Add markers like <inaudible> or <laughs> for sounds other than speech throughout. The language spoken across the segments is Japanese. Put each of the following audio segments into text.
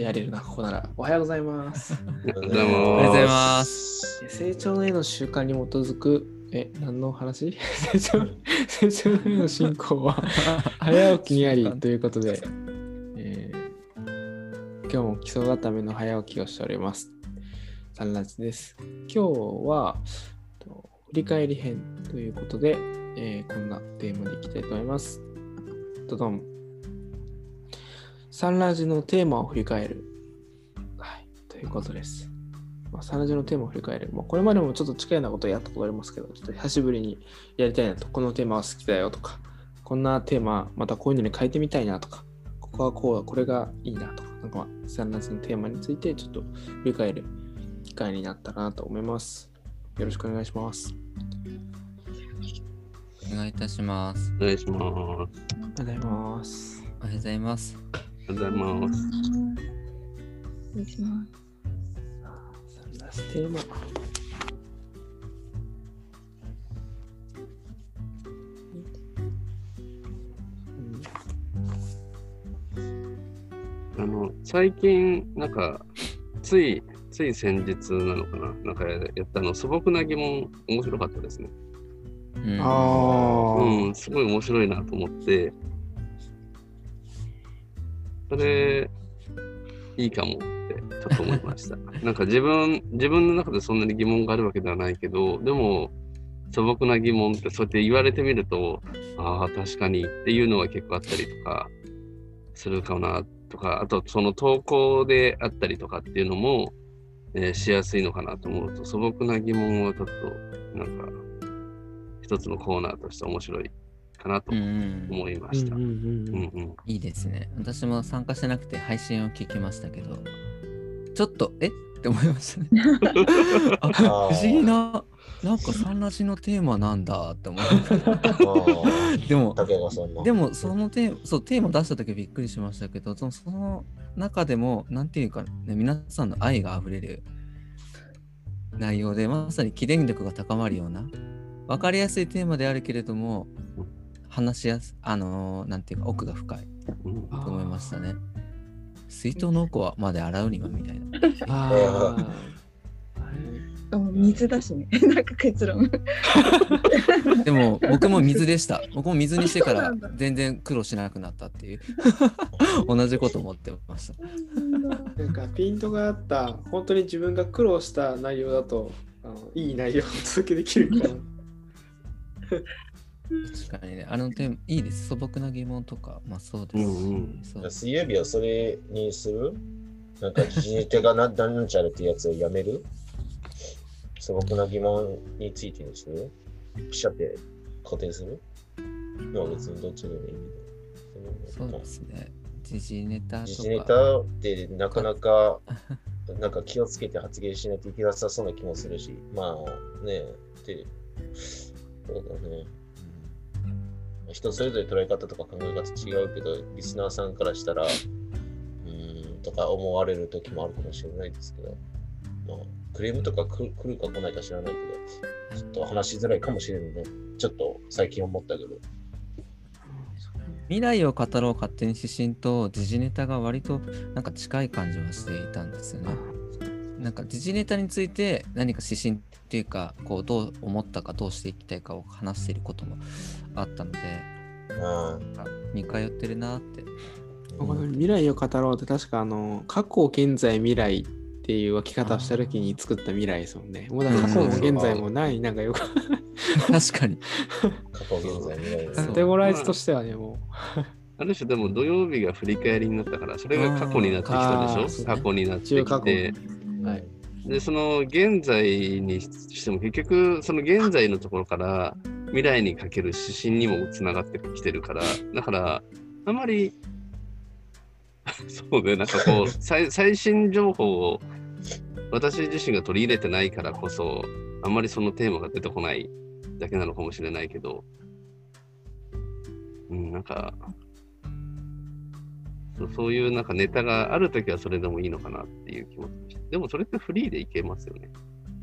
やれるな、ここなら。おはようございます。おはようございおはようございま。ます成長への習慣に基づく、え、何の話？<laughs> 成長成長への進行は <laughs> 早起きにありということで、えー今日も基礎固めの早起きをしております。サンラジです。今日は、と振り返り編ということで、えーこんなテーマでいきたいと思います。どどん。サンラジのテーマを振り返る。はい、ということです。まあ、サンラジのテーマを振り返る。まあ、これまでもちょっと近いようなことをやったことありますけど、ちょっと久しぶりにやりたいなと、このテーマは好きだよとか、こんなテーマ、またこういうのに変えてみたいなとか、ここはこうだ、これがいいなとか、なんかまあ、サンラジのテーマについてちょっと振り返る機会になったらなと思います。よろしくお願いします。お願いいたします。お願いします。ありがとうございます。おはようございます。ございます。お願いします。サテーマ。あの、最近、なんか、つい、つい先日なのかななんかやったの、素朴な疑問、面白かったですね。うん、ああ、うん、すごい面白いなと思って、それ、いいかもって、ちょっと思いました。<laughs> なんか自分、自分の中でそんなに疑問があるわけではないけど、でも、素朴な疑問ってそうやって言われてみると、ああ、確かにっていうのは結構あったりとかするかなとか、あとその投稿であったりとかっていうのも、えーしやすいのかなと思うと、素朴な疑問はちょっと、なんか、一つのコーナーとして面白いかなと思いました。いいですね。私も参加してなくて配信を聞きましたけど、ちょっと、え？って思いましたね。<laughs> あ不思議な、なんかサンラジのテーマなんだって思いました。あでも。でもそのテーマ、そう、テーマ出した時びっくりしましたけど、そのその中でも、なんていうか、ね、皆さんの愛があふれる内容で、まさに起電力が高まるような、わかりやすいテーマであるけれども、話しやす、あのーなんていうか、奥が深いうんと思いましたね。水筒の奥はまで洗うにはみたいな。あ <laughs> あ。水だしね。<laughs> なんか結論。<laughs> でも、僕も水でした。僕も水にしてから全然苦労しなくなったっていう。同じこと思ってました。なんかピントがあった、本当に自分が苦労した内容だと、あのいい内容をお届けできるから。確かにね、あの点いいです。素朴な疑問とか、まあそうですし。うんうんそう水曜日はそれにする？なんか時事手がななんちゃらってやつをやめる？素朴な疑問についてにする？ピシャって固定する？まあ別にどっちでもいいけど。そうですね。時事ネタとか。時事ネタってなかなか <laughs> なんか気をつけて発言しないといけなさそうな気もするし、まあね、って、そうだね。人それぞれ捉え方とか考え方違うけど、リスナーさんからしたら、うん、とか思われる時もあるかもしれないですけど、まあ、クレームとか来る来るか来ないか知らないけど、ちょっと話しづらいかもしれないね。ちょっと最近思ったけど。未来を語ろう勝手に指針と時事ネタが割となんか近い感じはしていたんですよね。なんか時事ネタについて何か指針っていうか、こうどう思ったかどうしていきたいかを話していることもあったので、あなんか似通ってるなって。未来を語ろうって確かあの過去現在未来っていう分け方をした時に作った未来ですもんね。もうだから過去も現在もない、なんかよく。<laughs> 確かに。過去現在未来 <laughs> そう。カテゴライズとしてはね、もある種でも土曜日が振り返りになったから、それが過去になってきたでしょ？過去になってきて。う、はい。で、その現在にしても結局、その現在のところから未来にかける指針にもつながってきてるから、だから、あまり、そうね、なんかこう、<laughs> 最最新情報を私自身が取り入れてないからこそ、あんまりそのテーマが出てこないだけなのかもしれないけど、うん、なんか、そうそういうなんかネタがあるときはそれでもいいのかなっていう気持ち。でもそれってフリーでいけますよね。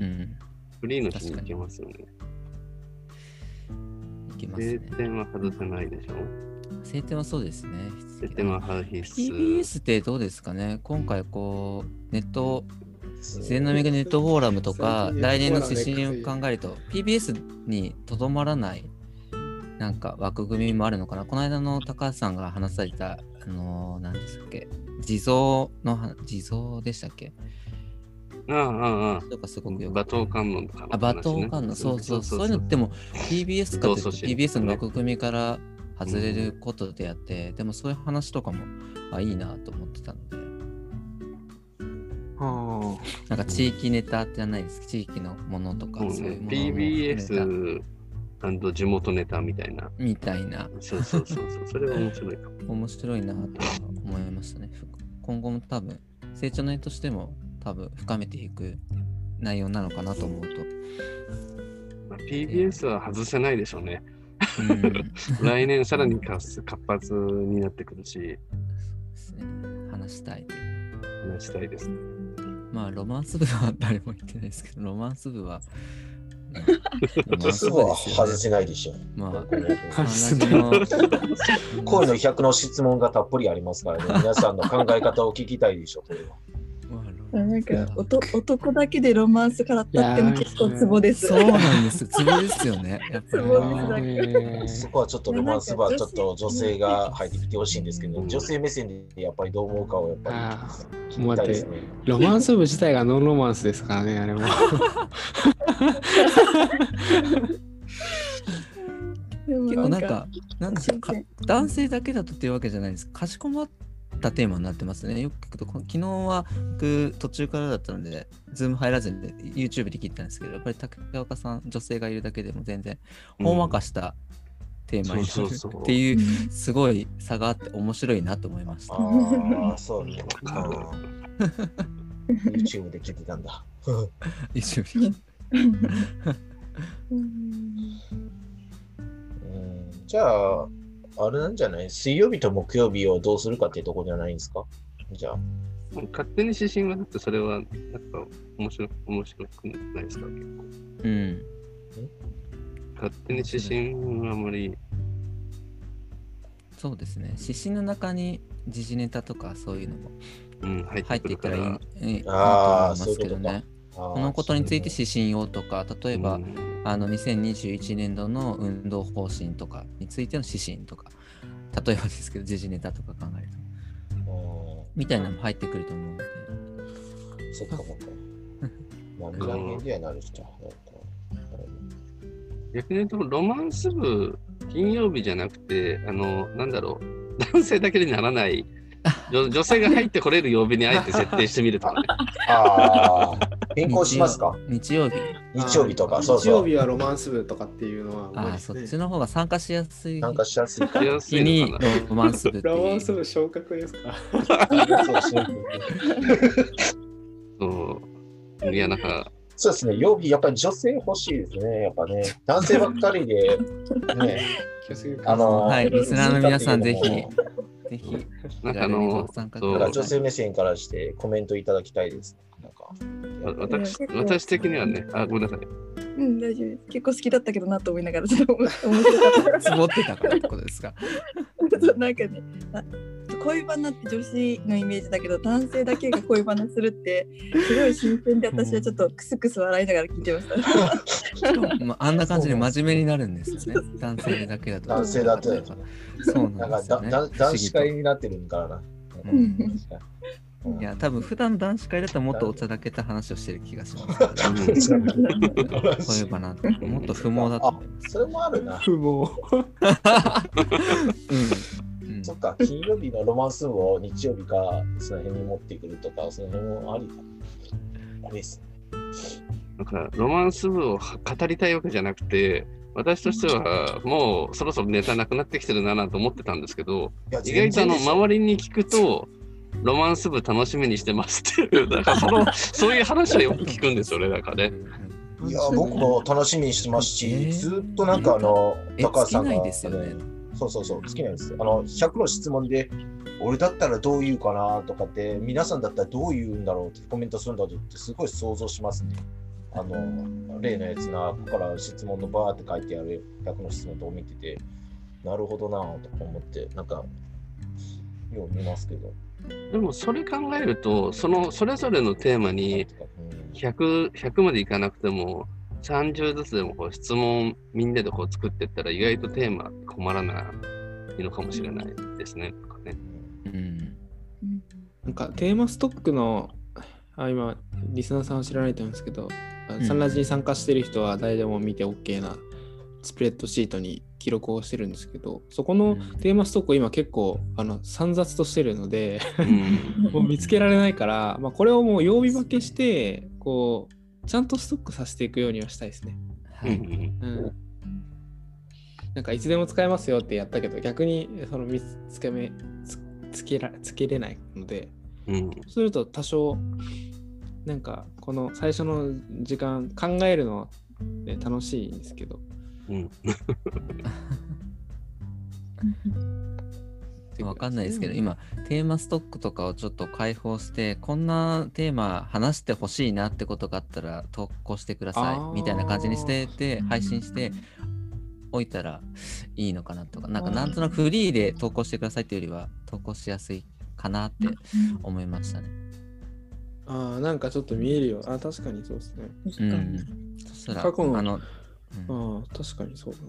うん。フリーの日にいけますよね。いきます定ね。点は外せないでしょ晴天はそうですね。晴天は必須。TBS ってどうですかね？今回こう、ネット、全並みがネットフォーラムとか来年の指針を考えると、PBS にとどまらない、なんか枠組みもあるのかな？この間の高橋さんが話された、あのー、何でしたっけ？地蔵の話、地蔵でしたっけ？ああ、ああ、とかすごくよ馬く頭観音とかのあ、馬頭観音、そうそう、そう。いうのっても TBS か TBS の枠組みから外れることであって、でもそういう話とかもあいいなと思ってたので、あ。なんか地域ネタじゃないです。地域のものとか、そうねそういうものも含めた PBS& 地元ネタみたいな。みたいな、そうそうそうそう。それは面白いかも。<laughs> 面白いなと思いましたね。ふ今後も多分、成長の絵としても多分深めていく内容なのかなと思うと。まあ、PBS は外せないでしょうね。うん <laughs> <laughs> 来年さらに活活発になってくるし、そうですね。話したい。話したいですね。まあ、ロマンス部は誰も言ってないですけど、ロマンス部は、すぐは外せないでしょ。まあ、この外せないの恋の100の質問がたっぷりありますからね、皆さんの考え方を聞きたいでしょ、これは。なんかロおと男だけでロマンスからったっての結構ツボです。そうなんです。ツボですよね。やっぱり。そうあ。ですそこはちょっとロマンスはちょっと女性が入ってきてほしいんですけど、女性目線でやっぱりどう思うかをやっぱあり聞きたいですね。ロマンス部自体がノンロマンスですからね、あれ <laughs> も。結構なんか、なんか男性だけだとっていうわけじゃないです。かしこまったテーマになってますね。よく聞くと、こ昨日は僕途中からだったので、ズーム入らずに YouTube で聞いたんですけど、やっぱり竹岡さん、女性がいるだけでも全然、ほんわかしたテーマになるっていう、すごい差があって面白いなと思いました。ああ、そうね。わかるあー YouTube で聞いてたんだ。<laughs> YouTube うん <laughs> うんじゃあ、あれなんじゃない？水曜日と木曜日をどうするかっていうところじゃないんですか？じゃあ。勝手に指針はだってそれは、なんか面白面白くないですか結構。うん。勝手に指針はあまり、そうですね。指針の中に時事ネタとかそういうのもうん、入入っていったらいいいいなと思いますけどね。ここのことについて指針をとか、例えば、うんあの2021年度の運動方針とかについての指針とか、例えばですけど、時事ネタとか考えると、みたいなのも入ってくると思うので、そっかそっか。<laughs> まあ、未来年ではなるしじゃあ。なるほど逆に言うと、ロマンス部、金曜日じゃなくて、あの、なんだろう、男性だけにならない、女女性が入ってこれる曜日にあえて設定してみるとかね。ああ、変更しますか？日曜日。日曜日とか、そう日そう。曜日はロマンス部とかっていうのはああ、そっちの方が参加しやすい。なんかしやすいかしやすい日に。ロマンス部ロマンス。部昇格ですか？そう。いや、なんか、そうですね、曜日、やっぱり女性欲しいですね、やっぱね。男性ばっかりで、ね、あの、はい。リスナーの皆さんぜひだぜひ、なんかあの女性目線からしてコメントいただきたいです。私私的にはね、あ、ごめんなさい。うん、大丈夫です。結構好きだったけどなと思いながら、ちょっと面白かった。積もってたからってことですか？<laughs> なんかね、あ恋バナって女子のイメージだけど、男性だけが恋バナするって、すごい新鮮で、私はちょっとクスクス笑いながら聞いてました。まあ、あんな感じで真面目になるんですよね。男性だけだと。男性だとそうななんんですよね。かだだ男子会になってるんからな。うんうんいや、多分普段男子会だったらもっとお茶だけた話をしてる気がしますけどね。そういえばな、もっと不毛だと思います。それもあるな。不毛。うん。うんそっか、金曜日のロマンス部を日曜日か、その辺に持ってくるとか、その辺もありか。あれですね。なんか、ロマンス部を語りたいわけじゃなくて、私としてはもうそろそろネタなくなってきてるななんて思ってたんですけど、意外とあの周りに聞くと、ロマンス部楽しみにしてますっていう、<laughs> だからそのそういう話はよく聞くんですよね、なんかね。いや、僕も楽しみにしてますし、えーずっとなんかあの、え高橋さんが、尽きないですよねそうそうそう、好きなんですよ。あの、100の質問で、俺だったらどう言うかなとかって、皆さんだったらどう言うんだろうってコメントするんだろうって、すごい想像しますね。あの、例のやつな、ここから質問のバーって書いてある100の質問とか見てて、なるほどなぁとか思って、なんか、よう見ますけど。でもそれ考えると、そのそれぞれのテーマにうん100、100までいかなくても、30ずつでもこう質問みんなでこう作っていったら意外とテーマ困らないのかもしれないですね。とかねうん。なんかテーマストックの、あ今、リスナーさんは知らないと思うんですけど、んサンラジに参加してる人は誰でも見て OK なスプレッドシートに記録をしてるんですけど、そこのうんテーマストックを今結構あの散雑としてるので、うん <laughs> もう見つけられないから、まあ、これをもう曜日分けして、こう、ちゃんとストックさせていくようにはしたいですね。うんはい。うん。なんかいつでも使えますよってやったけど、逆にその見つけめつつけらつけれないので、うんそうすると多少、なんかこの最初の時間考えるのは、ね、楽しいんですけど、うんわかんないですけど、今、テーマストックとかをちょっと開放して、こんなテーマ話してほしいなってことがあったら投稿してくださいみたいな感じにしてて、配信しておいたらいいのかなとか、なんかなんとなくフリーで投稿してくださいっていうよりは、投稿しやすいかなって思いましたね。ああ、なんかちょっと見えるよ。あ確かにそうですね。うん。そしたら、過去のあの、うんああ、確かにそうだな。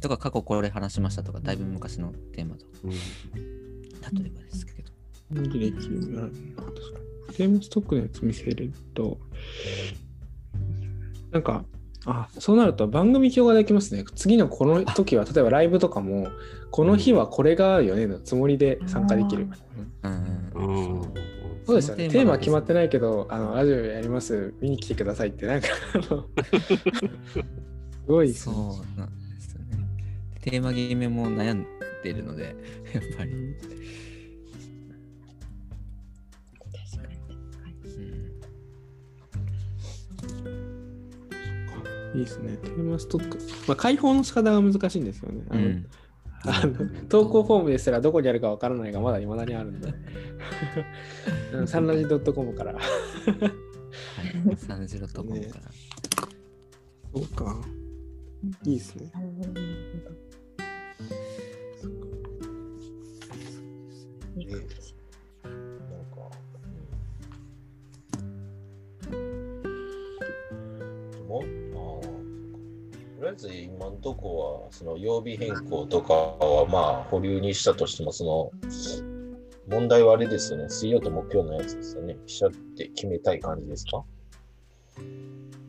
とか過去これ話しましたとか、だいぶ昔のテーマと、うん例えばですけど。履歴確かに。テーマストックのやつ見せると、なんか、あ、そうなると番組表ができますね。次のこの時は、<laughs> 例えばライブとかも、この日はこれがあるよねのつもりで参加できる。うん。うんそうですよね。テーマは決まがってないけど、あのラジオやります、見に来てくださいって、なんか、<laughs> ごいそねうなんですよね。テーマ決めも悩んでるので、<laughs> やっぱり。確かいいですね。テーマストック。まあ、開放の仕方が難しいんですよね。あのうんあの投稿フォームですらどこにあるかわからないがまだ未だにあるんで。う <laughs> んサンラジ .com から。はい。サンジロとこから。そうか。いいですね。なるほどなるほど。いいかもしなんか、うん、でも、ああ、とりあえず今のとこは、その曜日変更とかはまあ保留にしたとしても、その、問題はあれですよね。水曜と木曜のやつですよね。しちゃって決めたい感じですか、うん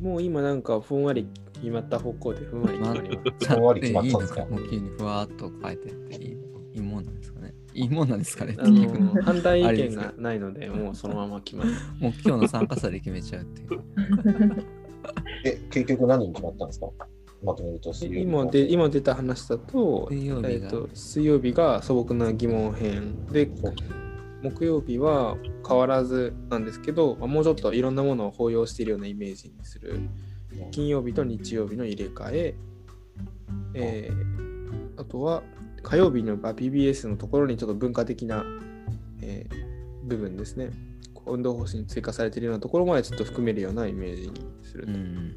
もう今なんかふんわり決まった方向でふんわり決まります。ふんわり決まったんですかも。う急にふわーっと変えて。っていいいいもんなんですかね。いいもんなんですかね。あの反対意見がないので、もうそのまま決まる。もう今日の参加者で決めちゃうっていう。<laughs> え、結局何に決まったんですか？まとめると水曜日今で今出た話だと、水曜日が。えっと水曜日が素朴な疑問編。で、木曜日は変わらずなんですけど、まあもうちょっといろんなものを包容しているようなイメージにする。金曜日と日曜日の入れ替え、えーあとは火曜日のまあ PBS のところにちょっと文化的な、えー部分ですね。運動方針に追加されているようなところまでちょっと含めるようなイメージにすると。うん。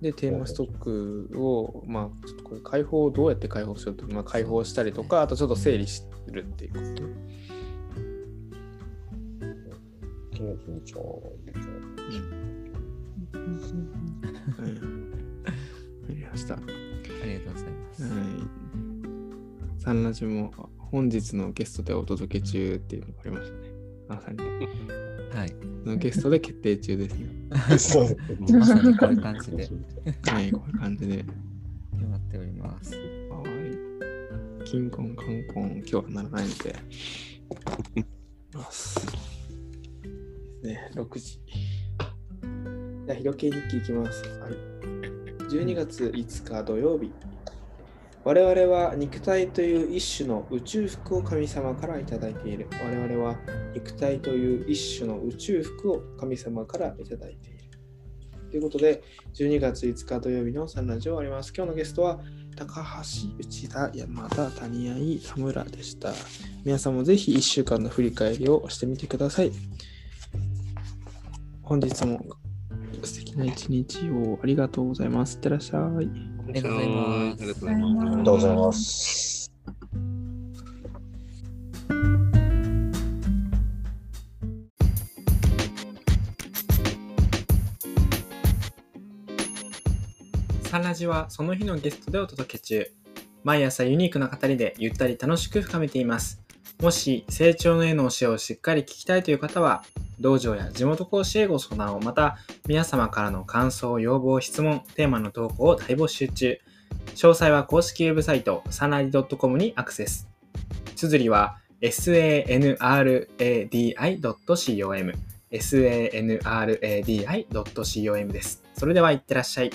で、テーマストックを、まあ、ちょっとこれ解放をどうやって解放しようと、まあ、解放したりとか、あとちょっと整理するっていうこと。金曜日日曜日うんわかりましありがとうござい。ます。い。サンラジも本日のゲストでお届け中ってい。うのがありましたね。まさに。はい。そのゲストで決定中ですね。そうまさにこうい。う感じではい、こうい。う感じで。決まっております。はい。キンコンカンコン、今日はならない。ので。ます。ね、6時。じゃあ、ひろけ日記いきます。はい。12月5日土曜日。我々は肉体という一種の宇宙服を神様からいただいている。我々は肉体という一種の宇宙服を神様からいただいている。ということで、12月5日土曜日のサンラジオを終わります。今日のゲストは高橋、内田、山田、谷合、田村でした。皆さんもぜひ1週間の振り返りをしてみてください。本日も素敵な一日をありがとうございます。いってらっしゃい。ありがとうございますありがとうございます。ありがとうございます。サンラジはその日のゲストでお届け中。毎朝ユニークな語りでゆったり楽しく深めています。もし成長の絵の教えをしっかり聞きたいという方は、道場や地元講師へご相談を、また皆様からの感想、要望、質問、テーマの投稿を大募集中。詳細は公式ウェブサイト、サナリ .com にアクセス。綴りは sanradi.com sanradi.com です。それではいってらっしゃい。